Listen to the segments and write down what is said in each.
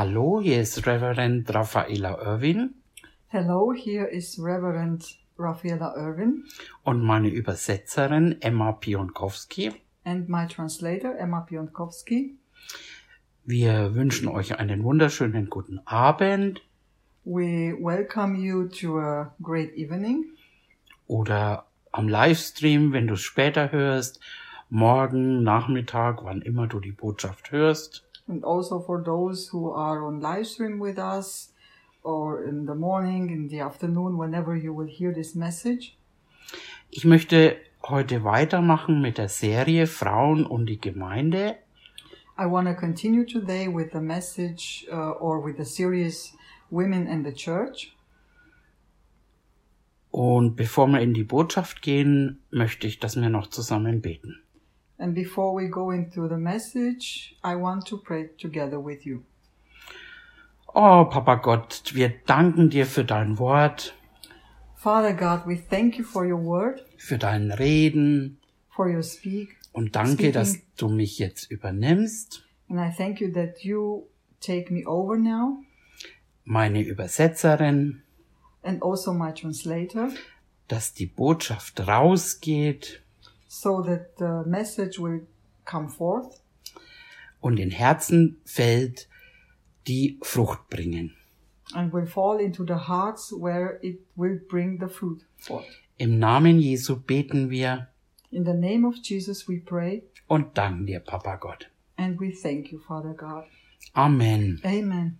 Hallo, hier ist Reverend Raffaella Irwin Hello, here is Reverend Rafaela Irvin und meine Übersetzerin Emma Pionkowski. and my translator Emma Pionkowski. Wir wünschen euch einen wunderschönen guten Abend We welcome you to a great evening oder am Livestream, wenn du es später hörst, morgen, Nachmittag, wann immer du die Botschaft hörst. And also for those who are on live stream with us or in the morning, in the afternoon, whenever you will hear this message. Ich möchte heute weitermachen mit der Serie Frauen und die Gemeinde. I want to continue today with the message uh, or with the series Women and the Church. Und bevor wir in die Botschaft gehen, möchte ich, dass wir noch zusammen beten. And before we go into the message, I want to pray together with you. Oh, Papa Gott, wir danken dir für dein Wort, Father God, we thank you for your word, für dein Reden. for your speak, und danke, Speaking. dass du mich jetzt übernimmst, and I thank you that you take me over now. Meine Übersetzerin, and also my translator. Dass die Botschaft rausgeht so that the message will come forth und in Herzen fällt, die Frucht bringen. and will fall into the hearts where it will bring the fruit forth. Im Namen Jesu beten wir In the name of Jesus we pray und danken dir, Papa Gott. and we thank you, Father God. Amen. Amen.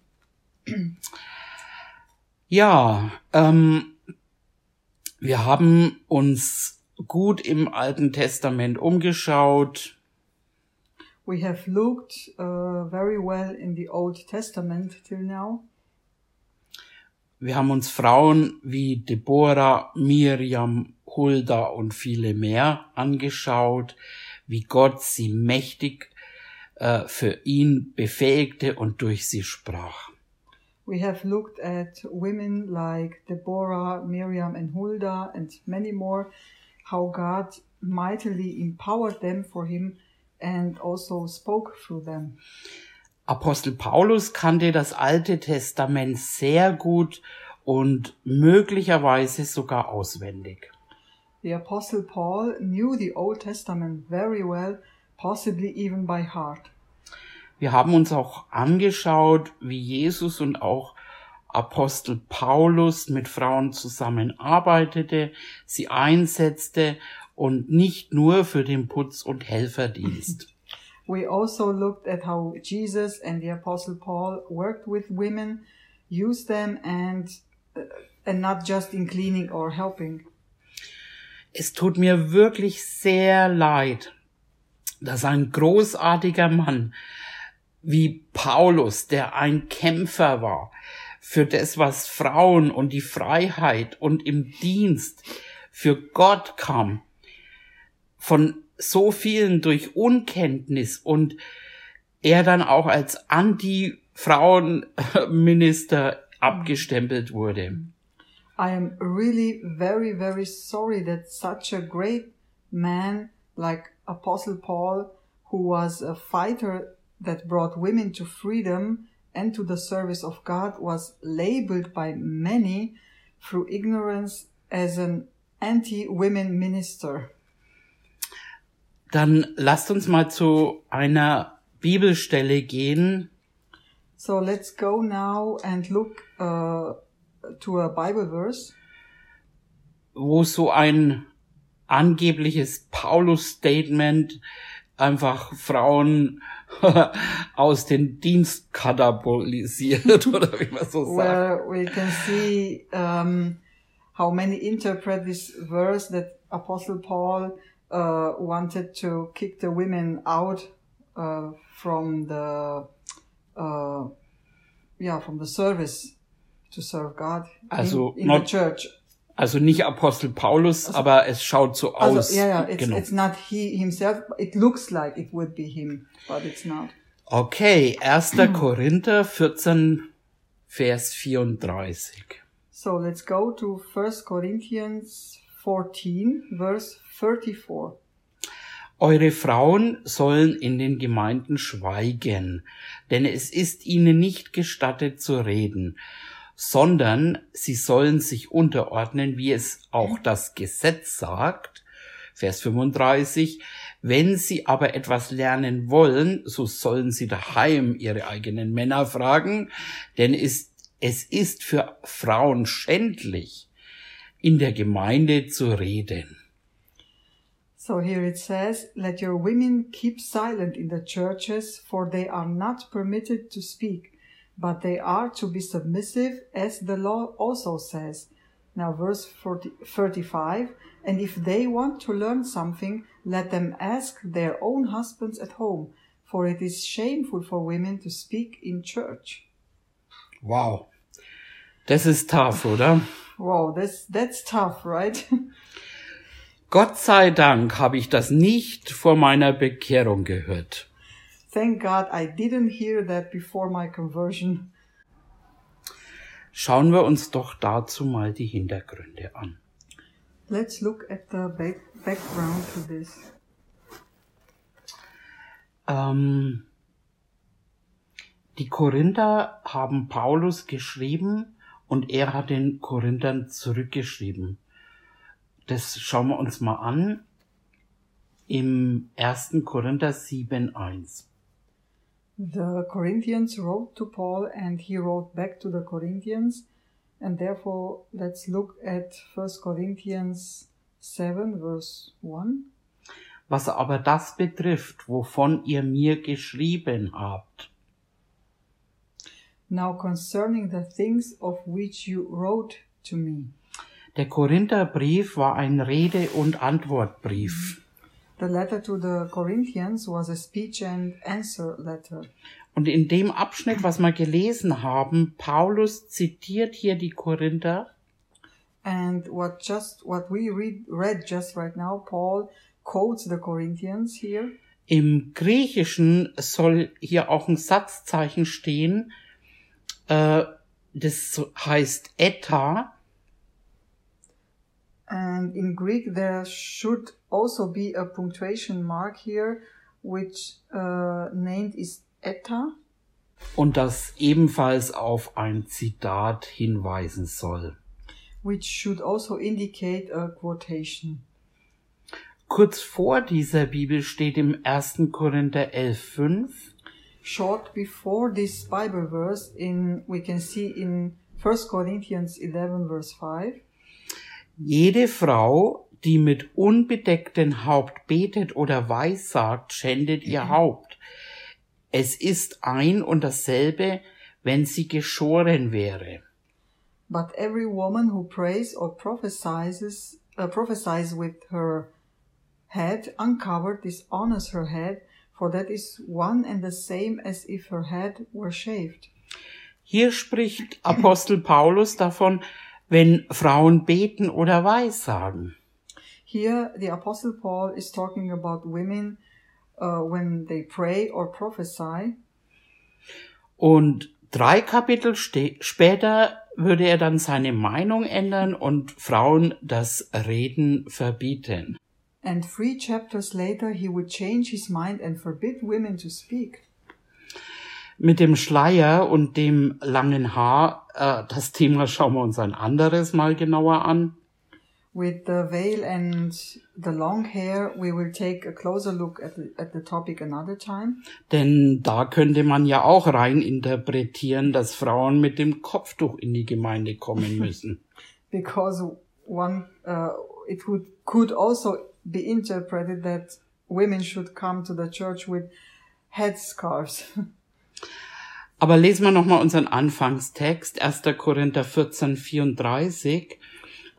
Ja, ähm, wir haben uns gut im Alten Testament umgeschaut. We have looked uh, very well in the Old Testament till now. Wir haben uns Frauen wie Deborah, Miriam, Hulda und viele mehr angeschaut, wie Gott sie mächtig äh, für ihn befähigte und durch sie sprach. We have looked at women like Deborah, Miriam, and Huldah, and many more, how God mightily empowered them for Him and also spoke through them. Apostel Paulus kannte das Alte Testament sehr gut und möglicherweise sogar auswendig. The Apostle Paul knew the Old Testament very well, possibly even by heart. Wir haben uns auch angeschaut, wie Jesus und auch Apostel Paulus mit Frauen zusammenarbeitete, sie einsetzte und nicht nur für den Putz- und Helferdienst. We also looked at how Jesus and the Apostle Paul worked with women, used them, and uh, and not just in cleaning or helping. Es tut mir wirklich sehr leid, dass ein großartiger Mann wie Paulus, der ein Kämpfer war für das, was Frauen und die Freiheit und im Dienst für Gott kam, von so vielen durch Unkenntnis und er dann auch als Anti-Frauenminister abgestempelt wurde. I am really very, very sorry that such a great man like Apostle Paul, who was a fighter that brought women to freedom and to the service of God, was labeled by many through ignorance as an anti-women minister. Dann lasst uns mal zu einer Bibelstelle gehen, So let's go now and look uh, to a Bible verse wo so ein angebliches Paulus-Statement einfach Frauen aus dem Dienst katapultisiert oder wie man so sagt. where we can see um, how many interpret this verse that Apostle Paul uh, wanted to kick the women out uh, from the uh, yeah from the service to serve God Also in, in not- the church. Also nicht Apostel Paulus, aber es schaut so Also, aus. yeah, yeah, it's, genau. it's not he himself. It looks like it would be him, but it's not. Okay, 1. Korinther 14, Vers 34. So let's go to 1 Corinthians 14, verse 34. Eure Frauen sollen in den Gemeinden schweigen, denn es ist ihnen nicht gestattet zu reden, sondern sie sollen sich unterordnen, wie es auch das Gesetz sagt. Vers 35. Wenn sie aber etwas lernen wollen, so sollen sie daheim ihre eigenen Männer fragen, denn es, es ist für Frauen schändlich, in der Gemeinde zu reden. So here it says, Let your women keep silent in the churches, for they are not permitted to speak, but they are to be submissive, as the law also says. Now, verse 40, 35 And if they want to learn something, let them ask their own husbands at home, for it is shameful for women to speak in church. Wow. Das ist tough, oder? Wow, that's, that's tough, right? Gott sei Dank habe ich das nicht vor meiner Bekehrung gehört. Thank God I didn't hear that before my conversion. Schauen wir uns doch dazu mal die Hintergründe an. Let's look at the back, background to this. Ähm, die Korinther haben Paulus geschrieben und er hat den Korinthern zurückgeschrieben. Das schauen wir uns mal an im 1. Korinther 7.1. The Corinthians wrote to Paul and he wrote back to the Corinthians. And therefore, let's look at 1 Corinthians 7, verse 1. Was aber das betrifft, wovon ihr mir geschrieben habt. Now concerning the things of which you wrote to me. Der Korintherbrief war ein Rede- und Antwortbrief. The letter to the Corinthians was a speech and answer letter. Und in dem Abschnitt, was wir gelesen haben, Paulus zitiert hier die Korinther And what just what we read read just right now, Paul quotes the Corinthians here. Im Griechischen soll hier auch ein Satzzeichen stehen, äh, das heißt eta. And in Greek, there should also be a punctuation mark here, which uh, named is eta. und das ebenfalls auf ein Zitat hinweisen soll. which should also indicate a quotation. Kurz vor dieser Bibel steht im 1. Korinther 11.5, Short before this Bible verse, in we can see in 1 Corinthians 11, verse 5. jede Frau, die mit unbedecktem Haupt betet oder weissagt, schändet ihr Haupt. Es ist ein und dasselbe, wenn sie geschoren wäre. But every woman who prays or prophesies, uh, prophesies with her head uncovered dishonors her head, for that is one and the same as if her head were shaved. Hier spricht Apostel Paulus davon, wenn Frauen beten oder weissagen. Here, the Apostle Paul is talking about women uh, when they pray or prophesy. Und drei Kapitel später würde er dann seine Meinung ändern und Frauen das Reden verbieten. And three chapters later, he would change his mind and forbid women to speak. Mit dem Schleier und dem langen Haar, äh, das Thema schauen wir uns ein anderes Mal genauer an. With the veil and the long hair, we will take a closer look at the, at the topic another time. Denn da könnte man ja auch rein interpretieren, dass Frauen mit dem Kopftuch in die Gemeinde kommen müssen. because one uh, it would could also be interpreted that women should come to the church with headscarves. Aber lesen wir nochmal unseren Anfangstext, 1. Korinther 14, 34.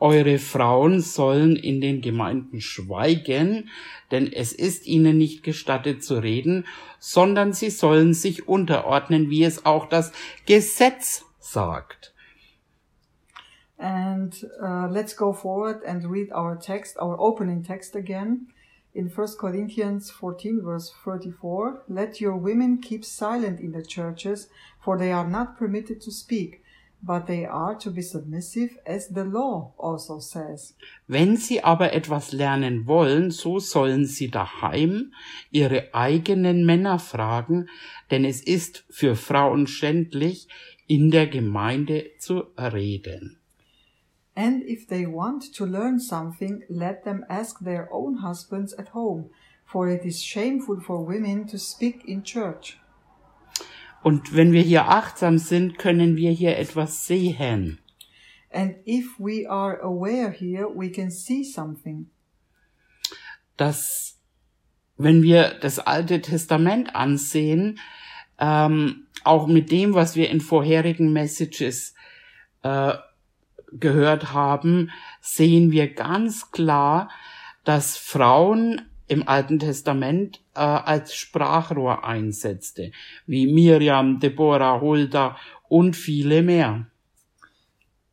Eure Frauen sollen in den Gemeinden schweigen, denn es ist ihnen nicht gestattet zu reden, sondern sie sollen sich unterordnen, wie es auch das Gesetz sagt. and uh, let's go forward and read our text, our opening text again. In 1 Corinthians 14, verse 34, let your women keep silent in the churches, for they are not permitted to speak, but they are to be submissive as the law also says. Wenn sie aber etwas lernen wollen, so sollen sie daheim ihre eigenen Männer fragen, denn es ist für Frauen schändlich, in der Gemeinde zu reden. And if they want to learn something, let them ask their own husbands at home, for it is shameful for women to speak in church. Und wenn wir hier achtsam sind, können wir hier etwas sehen. And if we are aware here, we can see something. dass wenn wir das Alte Testament ansehen, ähm, auch mit dem, was wir in vorherigen Messages äh, gehört haben, sehen wir ganz klar, dass Frauen im Alten Testament äh, als Sprachrohr einsetzte, wie Miriam, Deborah, Hulda und viele mehr.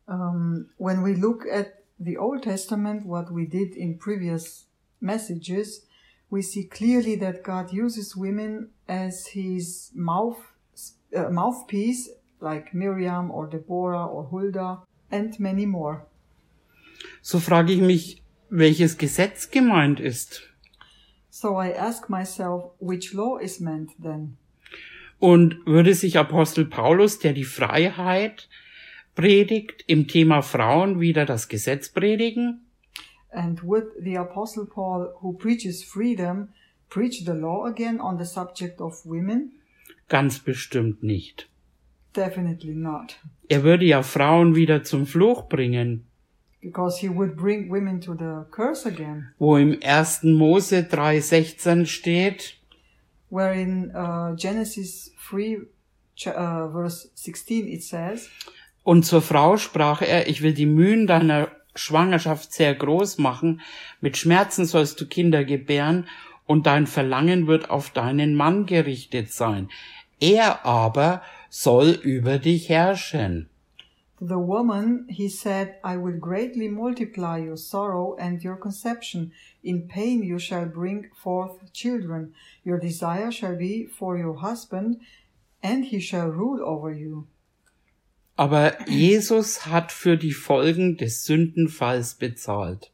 Um, when we look at the Old Testament, what we did in previous messages, we see clearly that God uses women as his mouth, uh, mouthpiece, like Miriam or Deborah or Hulda, and many more. So frage ich mich, welches Gesetz gemeint ist. So I ask myself, which law is meant then? Und würde sich Apostel Paulus, der die Freiheit predigt, im Thema Frauen wieder das Gesetz predigen? And would the Apostle Paul, who preaches freedom, preach the law again on the subject of women? Ganz bestimmt nicht. Definitely not. Er würde ja Frauen wieder zum Fluch bringen, Because he would bring women to the curse again. wo im 1. Mose 3,16 steht, Where in uh, Genesis 3, ch- uh, verse 16, it says, Und zur Frau sprach er, ich will die Mühen deiner Schwangerschaft sehr groß machen, mit Schmerzen sollst du Kinder gebären, und dein Verlangen wird auf deinen Mann gerichtet sein. Er aber soll über dich herrschen. To the woman he said, I will greatly multiply your sorrow and your conception. In pain you shall bring forth children. Your desire shall be for your husband, and he shall rule over you. Aber Jesus hat für die Folgen des Sündenfalls bezahlt.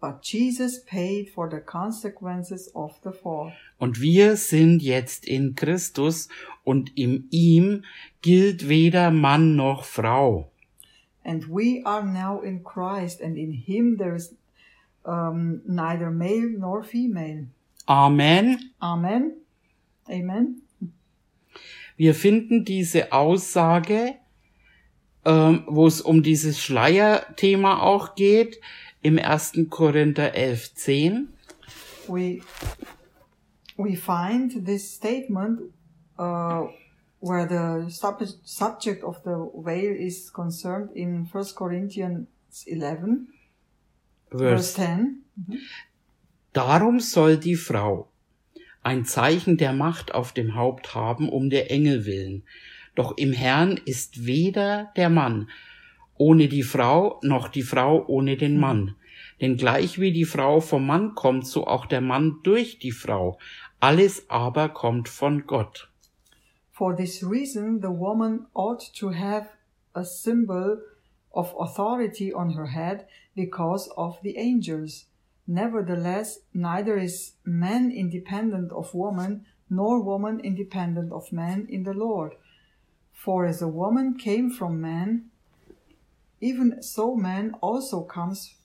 But Jesus paid for the consequences of the fall. Und wir sind jetzt in Christus und in ihm gilt weder Mann noch Frau. And we are now in Christ, and in him there is um, neither male nor female. Amen. Amen. Amen. Wir finden diese Aussage, ähm, wo es um dieses Schleierthema auch geht, im 1. Korinther 11, 10. we we find this statement uh, where the sub- subject of the veil is concerned in 1 Corinthians 11, verse Vers 10. Darum soll die Frau ein Zeichen der Macht auf dem Haupt haben, um der Engel willen. Doch im Herrn ist weder der Mann ohne die Frau, noch die Frau ohne den Mann. Denn gleich wie die Frau vom Mann kommt, so auch der Mann durch die Frau. Alles aber kommt von Gott. For this reason, the woman ought to have a symbol of authority on her head because of the angels. Nevertheless, neither is man independent of woman, nor woman independent of man in the Lord. For as a woman came from man, even so man also comes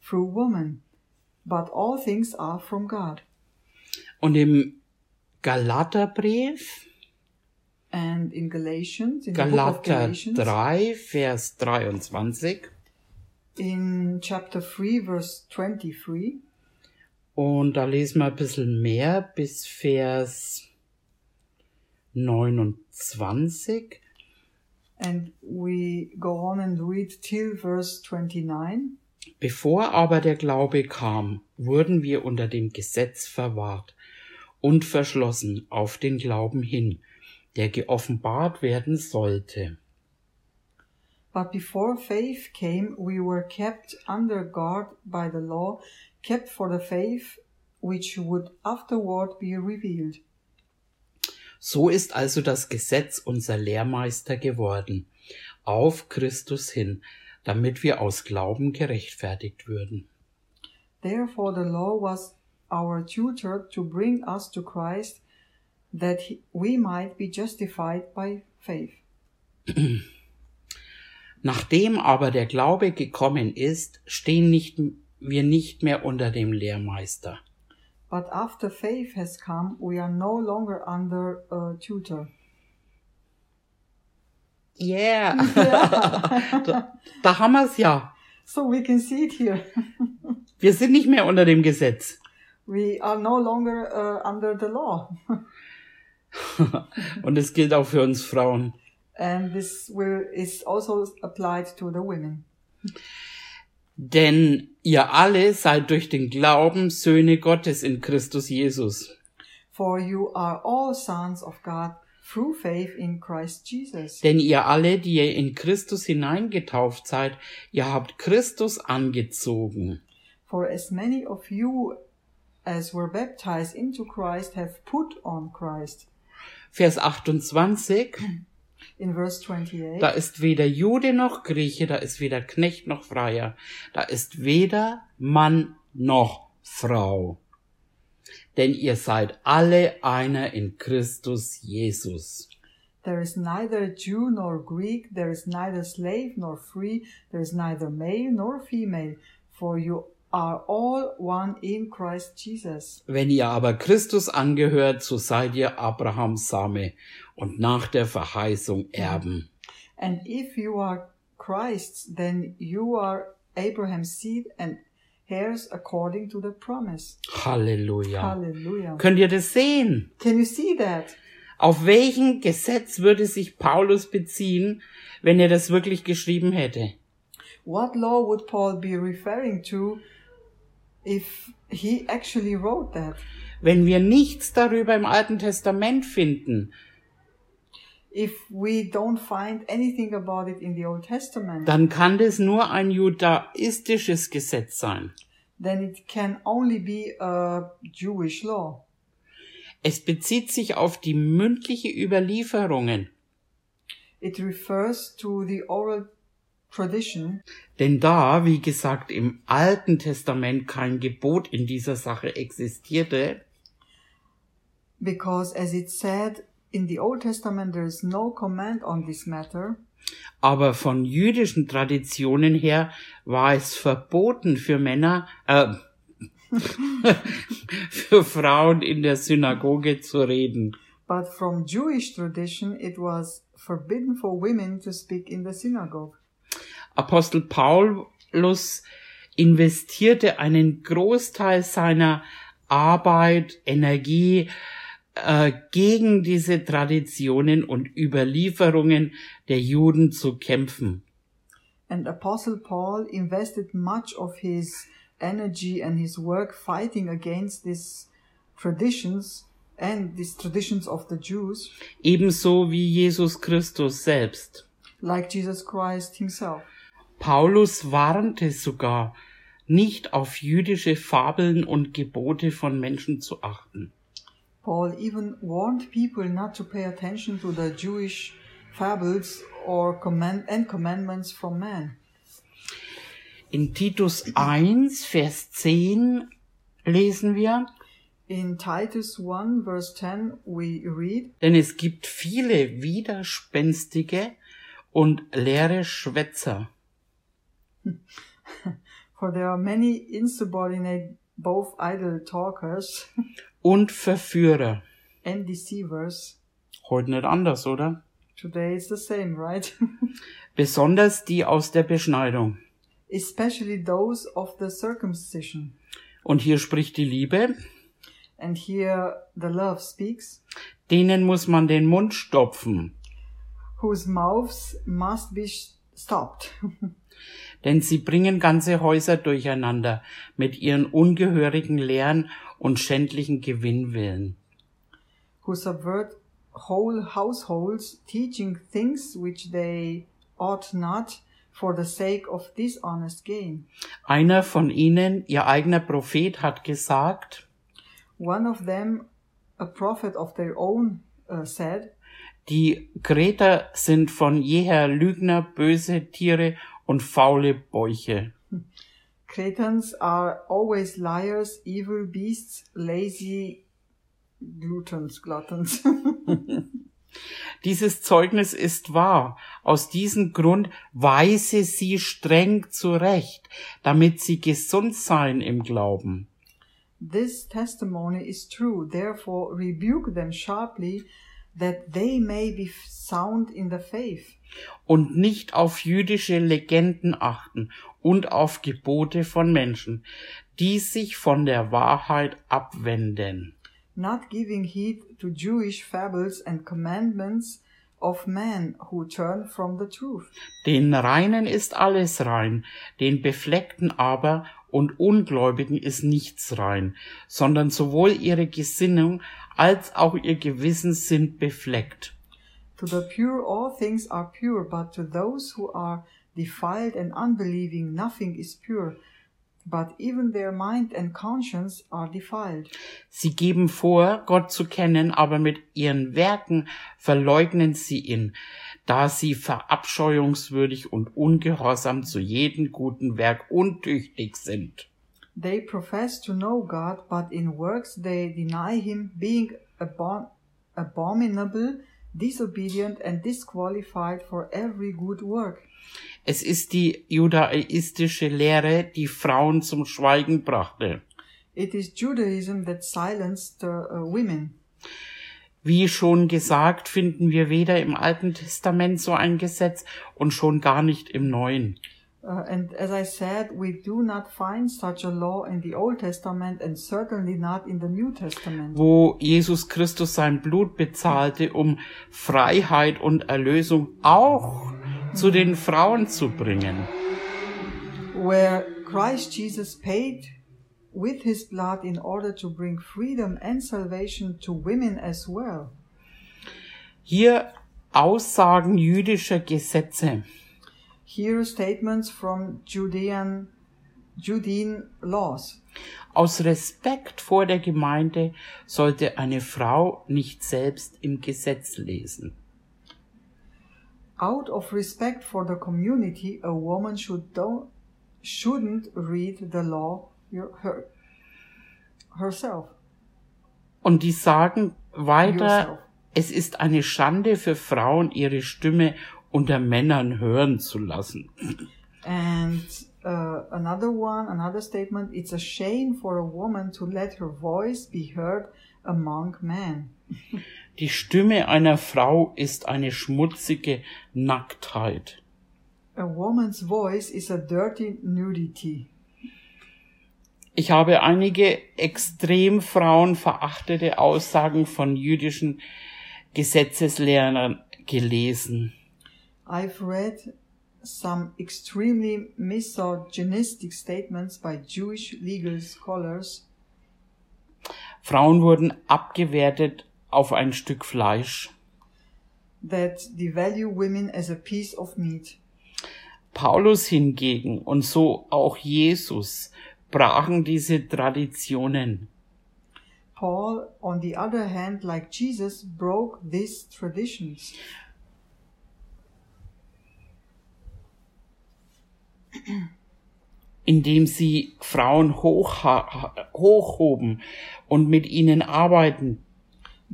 through woman. But all things are from God. Und im Galaterbrief, And in Galatians, in Galater Galatians, 3, Vers 23, in chapter 3, verse 23, Und da lesen wir ein bisschen mehr bis Vers 29. And we go on and read till verse 29. Bevor aber der Glaube kam, wurden wir unter dem Gesetz verwahrt und verschlossen auf den Glauben hin, der geoffenbart werden sollte. But before faith came, we were kept under guard by the law, kept for the faith which would afterward be revealed. So ist also das Gesetz unser Lehrmeister geworden, auf Christus hin, damit wir aus Glauben gerechtfertigt würden. Therefore, the law was our tutor to bring us to Christ, that we might be justified by faith. Nachdem aber der Glaube gekommen ist, stehen nicht, wir nicht mehr unter dem Lehrmeister. But after faith has come, we are no longer under a tutor. Yeah. da, da haben wir's ja. So we can see it here. Wir sind nicht mehr unter dem Gesetz. we are no longer uh, under the law. Und es gilt auch für uns Frauen. and this will, is also applied to the women. Denn ihr alle seid durch den Glauben Söhne Gottes in Christus Jesus. For you are all sons of God through faith in Christ Jesus. Denn ihr alle, die ihr in Christus hineingetauft seid, ihr habt Christus angezogen. For as many of you as were baptized into Christ have put on Christ. Vers 28. In verse 28, Da ist weder Jude noch Grieche, da ist weder Knecht noch Freier, da ist weder Mann noch Frau. Denn ihr seid alle einer in Christus Jesus. there is neither Jew nor Greek, there is neither slave nor free, there is neither male nor female, for you are all one in Christ Jesus. Wenn ihr aber Christus angehört, so seid ihr Abrahams Same und nach der Verheißung Erben. And if you are Christ's, then you are Abraham's seed and heirs according to the promise. Halleluja. Hallelujah. Könnt ihr das sehen? Can you see that? Auf welchen Gesetz würde sich Paulus beziehen, wenn er das wirklich geschrieben hätte? What law would Paul be referring to if he actually wrote that? Wenn wir nichts darüber im Alten Testament finden, dann kann das nur ein judaistisches Gesetz sein. then it can only be a Jewish law. Es bezieht sich auf die mündliche Überlieferungen, It refers to the oral tradition denn da, wie gesagt, im Alten Testament kein Gebot in dieser Sache existierte, because as it said in the Old Testament there is no command on this matter, aber von jüdischen Traditionen her war es verboten für Männer, äh, für Frauen in der Synagoge zu reden. but from Jewish tradition it was forbidden for women to speak in the synagogue. Apostel Paulus investierte einen Großteil seiner Arbeit, Energie äh, gegen diese Traditionen und Überlieferungen der Juden zu kämpfen. And Apostle Paul invested much of his energy and his work fighting against these traditions and these traditions of the Jews, Ebenso wie Jesus Christus selbst. like Jesus Christ himself. Paulus warnte sogar, nicht auf jüdische Fabeln und Gebote von Menschen zu achten. Paul even warned people not to pay attention to the Jewish fables or command and commandments from man. In Titus 1, Vers 10 lesen wir, In Titus 1 verse 10 we read, Denn es gibt viele widerspenstige und leere Schwätzer, For there are many insubordinate, both idle talkers und Verführer. and deceivers. Heute nicht anders, oder? Today it's the same, right? Besonders die aus der Beschneidung. Especially those of the circumcision. Und hier spricht die Liebe, And here the love speaks, denen muss man den Mund stopfen, whose mouths must be stopped, denn sie bringen ganze Häuser durcheinander mit ihren ungehörigen Lehren und schändlichen Gewinnwillen. who subvert whole households, teaching things which they ought not for the sake of dishonest gain. Einer von ihnen, ihr eigener Prophet, hat gesagt, One of them, a prophet of their own, uh, said, Die Kreter sind von jeher Lügner, böse Tiere und faule Bäuche. Cretans are always liars, evil beasts, lazy gluttons, gluttons. Dieses Zeugnis ist wahr. Aus diesem Grund weise sie streng zurecht, damit sie gesund seien im Glauben. this testimony is true, therefore rebuke them sharply, that they may be sound in the faith, und nicht auf jüdische Legenden achten und auf Gebote von Menschen, die sich von der Wahrheit abwenden. not giving heed to Jewish fables and commandments of men who turn from the truth. Den Reinen ist alles rein, den Befleckten aber und Ungläubigen ist nichts rein, sondern sowohl ihre Gesinnung als auch ihr Gewissen sind befleckt. To the pure all things are pure, but to those who are defiled and unbelieving nothing is pure, but even their mind and conscience are defiled. Sie geben vor, Gott zu kennen, aber mit ihren Werken verleugnen sie ihn, da sie verabscheuungswürdig und ungehorsam zu jedem guten Werk untüchtig sind. They profess to know God, but in works they deny him, being abom- abominable, disobedient, and disqualified for every good work. Es ist die judaistische Lehre, die Frauen zum Schweigen brachte. It is Judaism that silenced the uh, women. Wie schon gesagt, finden wir weder im Alten Testament so ein Gesetz und schon gar nicht im Neuen. Uh, and as I said, we do not find such a law in the Old Testament and certainly not in the New Testament, wo Jesus Christus sein Blut bezahlte, um Freiheit und Erlösung auch zu den Frauen zu bringen. where Christ Jesus paid with his blood in order to bring freedom and salvation to women as well. Hier Aussagen jüdischer Gesetze. Here statements from Judean Judean laws. Aus Respekt vor der Gemeinde sollte eine Frau nicht selbst im Gesetz lesen. Out of respect for the community, a woman should don't, shouldn't read the law her, herself. Und die sagen weiter, Yourself. es ist eine Schande für Frauen, ihre Stimme unter Männern hören zu lassen. And uh, another one, another statement, it's a shame for a woman to let her voice be heard among men. Die Stimme einer Frau ist eine schmutzige Nacktheit. A woman's voice is a dirty nudity. Ich habe einige extrem frauenverachtete Aussagen von jüdischen Gesetzeslehrern gelesen. I've read some extremely misogynistic statements by Jewish legal scholars. Frauen wurden abgewertet auf ein Stück Fleisch. that devalue women as a piece of meat. Paulus hingegen und so auch Jesus brachen diese Traditionen. Paul, on the other hand, like Jesus, broke these traditions. Indem sie Frauen hoch, hochhoben und mit ihnen arbeiten.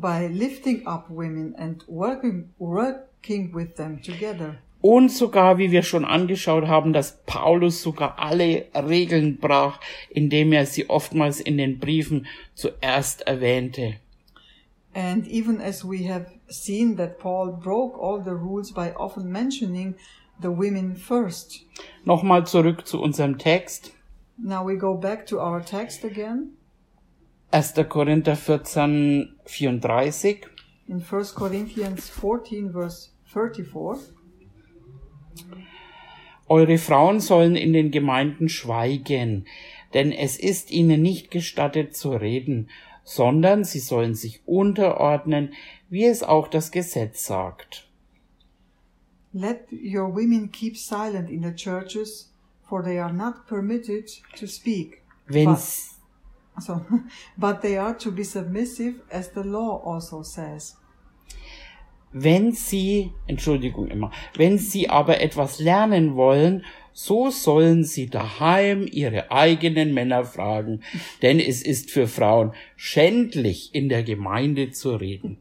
by lifting up women and working working with them together. Und sogar, wie wir schon angeschaut haben, dass Paulus sogar alle Regeln brach, indem er sie oftmals in den Briefen zuerst erwähnte. And even as we have seen that Paul broke all the rules by often mentioning the women first. Nochmal zurück zu unserem Text. Now we go back to our text again 1. Korinther 14, 34. in 1 Corinthians 14 verse 34. Eure Frauen sollen in den Gemeinden schweigen, denn es ist ihnen nicht gestattet zu reden, sondern sie sollen sich unterordnen, wie es auch das Gesetz sagt. Let your women keep silent in the churches, for they are not permitted to speak. Wenn, But, so, but they are to be submissive, as the law also says. Wenn Sie, Entschuldigung immer, wenn Sie aber etwas lernen wollen, so sollen Sie daheim Ihre eigenen Männer fragen, denn es ist für Frauen schändlich, in der Gemeinde zu reden.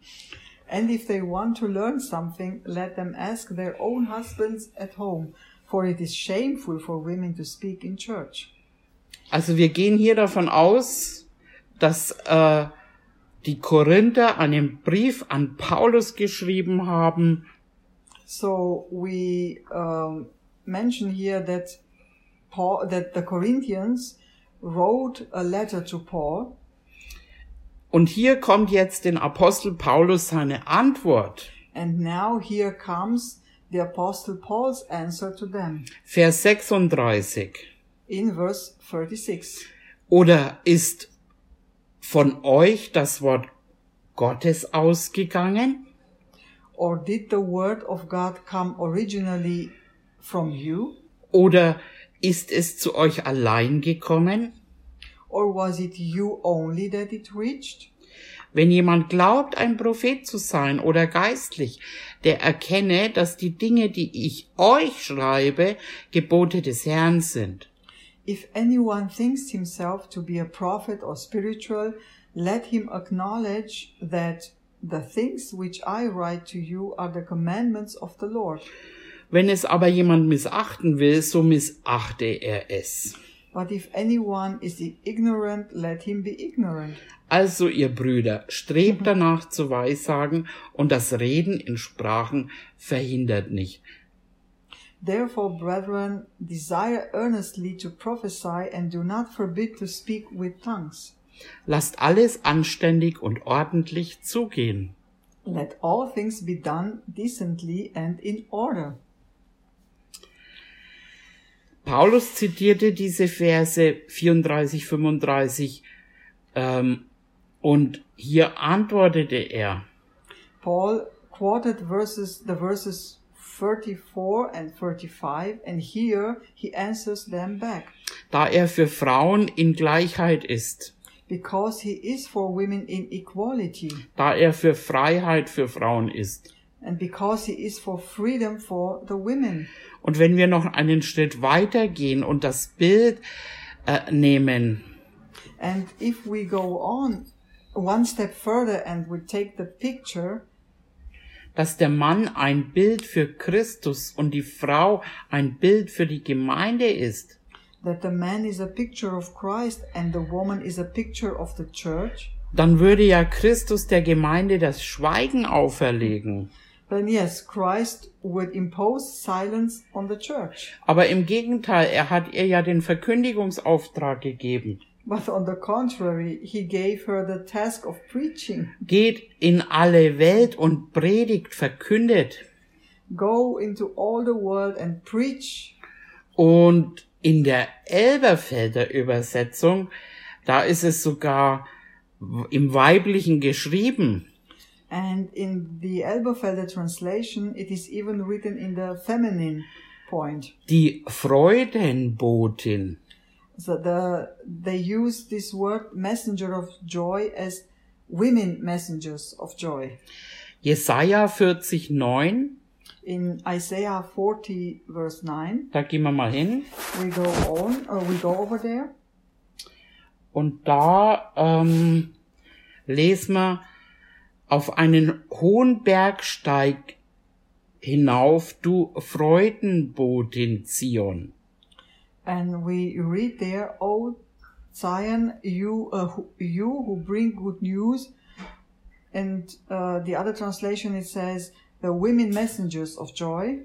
And if they want to learn something, let them ask their own husbands at home, for it is shameful for women to speak in church. Also wir gehen hier davon aus, dass äh, die Korinther einen Brief an Paulus geschrieben haben, So we um, mention here that Paul, that the Corinthians wrote a letter to Paul, und hier kommt jetzt den Apostel Paulus seine Antwort. and now here comes the Apostle Paul's answer to them Vers 36. in verse 36. Oder ist von euch das Wort Gottes ausgegangen? Or did the word of God come originally from you? Oder ist es zu euch allein gekommen? Or was it you only that it reached? Wenn jemand glaubt, ein Prophet zu sein oder geistlich, der erkenne, dass die Dinge, die ich euch schreibe, Gebote des Herrn sind. If anyone thinks himself to be a prophet or spiritual, let him acknowledge that the things which I write to you are the commandments of the Lord. Wenn es aber jemand missachten will, so missachte er es. But if anyone is ignorant, let him be ignorant. Also, ihr Brüder, strebt danach zu weissagen, und das Reden in Sprachen verhindert nicht. Therefore, brethren, desire earnestly to prophesy and do not forbid to speak with tongues. Lasst alles anständig und ordentlich zugehen. Let all things be done decently and in order. Paulus zitierte diese Verse 34, 35 ähm, und hier antwortete er. Paul quoted verses, the verses 34 and 35, and here he answers them back. Da er für Frauen in Gleichheit ist, Because he is for women in equality, da er für Freiheit für Frauen ist. And because he is for freedom for the women. Und wenn wir noch einen Schritt weiter gehen und das Bild äh, nehmen, And if we go on one step further and we take the picture dass der Mann ein Bild für Christus und die Frau ein Bild für die Gemeinde ist, that the man is a picture of Christ and the woman is a picture of the church, dann würde ja Christus der Gemeinde das Schweigen auferlegen. Then yes, Christ would impose silence on the church. Aber im Gegenteil, er hat ihr ja den Verkündigungsauftrag gegeben. But on the contrary, he gave her the task of preaching. Geht in alle Welt und predigt, verkündet. Go into all the world and preach. Und in der Elberfelder Übersetzung, da ist es sogar im Weiblichen geschrieben. And in the Elberfelder translation, it is even written in the feminine point. Die Freudenbotin. So the, they use this word messenger of joy as women messengers of joy. Jesaja 40, 9. In Isaiah 40 verse 9, Da gehen wir mal hin. we go on, or we go over there. Und da ähm, lesen wir auf einen hohen Bergsteig hinauf, du Freudenbotin Zion. And we read there, O Zion, you, uh, who, you who bring good news. And uh, the other translation, it says, the women messengers of joy.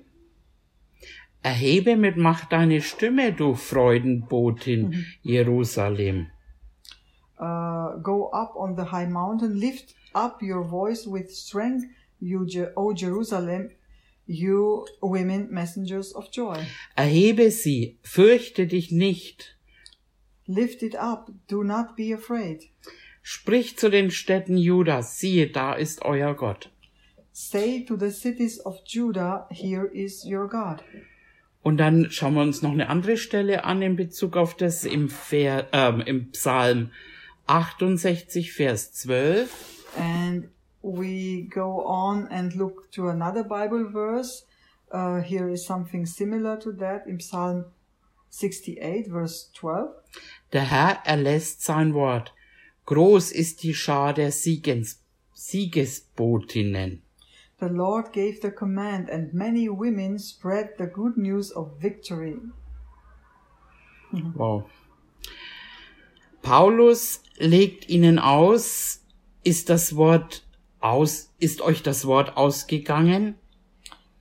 Erhebe mit Macht deine Stimme, du Freudenbotin Jerusalem. Uh, go up on the high mountain, lift up your voice with strength, you, Je- O Jerusalem, you women messengers of joy. Erhebe sie, fürchte dich nicht. Lift it up, do not be afraid. Sprich zu den Städten Judas, siehe, da ist euer Gott. Say to the cities of Judah, here is your God. Und dann schauen wir uns noch eine andere Stelle an in Bezug auf das im, Ver, ähm, im Psalm 68, Vers 12. And we go on and look to another Bible verse. Uh, here is something similar to that in Psalm 68, verse 12. Der Herr erlässt sein Wort. Groß ist die Schar der Siegens, Siegesbotinnen. The Lord gave the command, and many women spread the good news of victory. Wow. Paulus legt ihnen aus, ist das Wort aus, ist euch das Wort ausgegangen?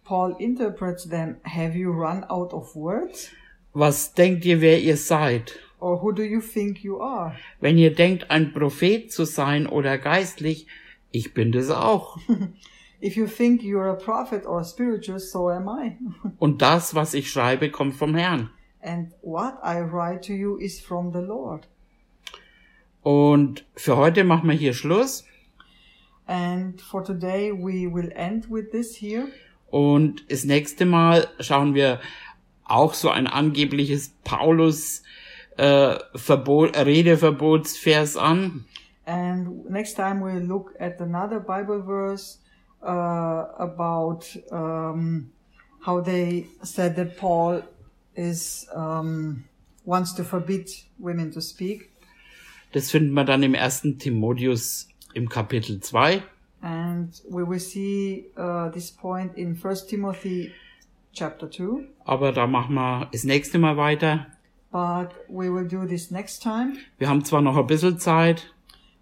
Paul interprets them Have you run out of words? Was denkt ihr, wer ihr seid? Or who do you think you are? Wenn ihr denkt, ein Prophet zu sein oder geistlich, ich bin das auch. If you think you're a prophet or spiritual, so am I. Und das, was ich schreibe, kommt vom Herrn. and what I write to you is from the Lord. Und für heute machen wir hier Schluss. And for today, we will end with this here. Und das nächste Mal schauen wir auch so ein angebliches Paulus äh, Verbot, Redeverbotsvers an. And next time we'll look at another Bible verse uh, about um, how they said that Paul is um, wants to forbid women to speak. Das finden wir dann im ersten Timotheus im Kapitel 2. And we will see uh, this point in First Timothy chapter 2. Aber da machen wir das nächste Mal weiter. But we will do this next time. Wir haben zwar noch ein bisschen Zeit,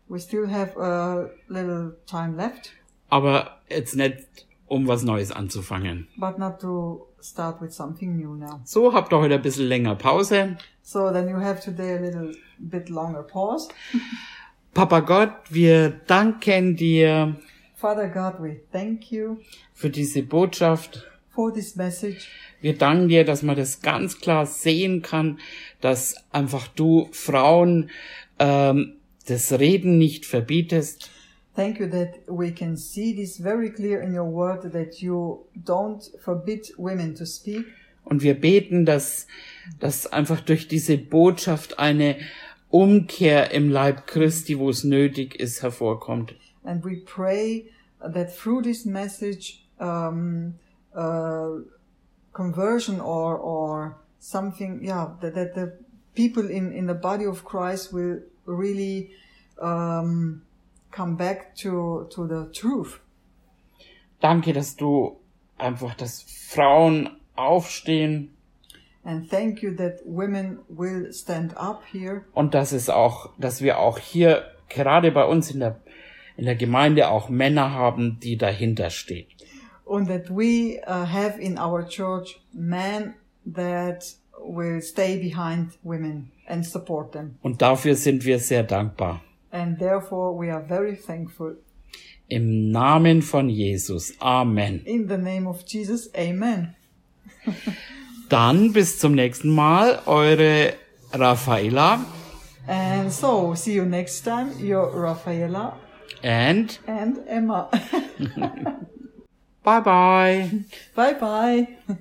We still have a little time left, aber jetzt nicht, um was Neues anzufangen. but not to start with something new now. So habt ihr heute ein bisschen länger Pause. So then you have today a little bit longer pause. Papa Gott, wir danken dir Father God, we thank you für diese Botschaft. for this message. Wir danken dir, dass man das ganz klar sehen kann, dass einfach du Frauen ähm, das Reden nicht verbietest, Thank you that we can see this very clear in your word that you don't forbid women to speak. Und wir beten, dass, dass einfach durch diese Botschaft eine Umkehr im Leib Christi, wo es nötig ist, hervorkommt. And we pray that through this message, um, uh, conversion or, or something, yeah, that, that the people in, in the body of Christ will really um, come back to, to the truth. Danke, dass du einfach, dass Frauen aufstehen And thank you that women will stand up here und dass es auch, dass wir auch hier gerade bei uns in der in der Gemeinde auch Männer haben, die dahinter stehen. and that we uh, have in our church men that will stay behind women and support them. Und dafür sind wir sehr dankbar. And therefore we are very thankful. Im Namen von Jesus. Amen. In the name of Jesus, amen. Dann bis zum nächsten Mal, eure Raffaella And so, see you next time. Your Rafaela and and Emma. bye bye. bye bye.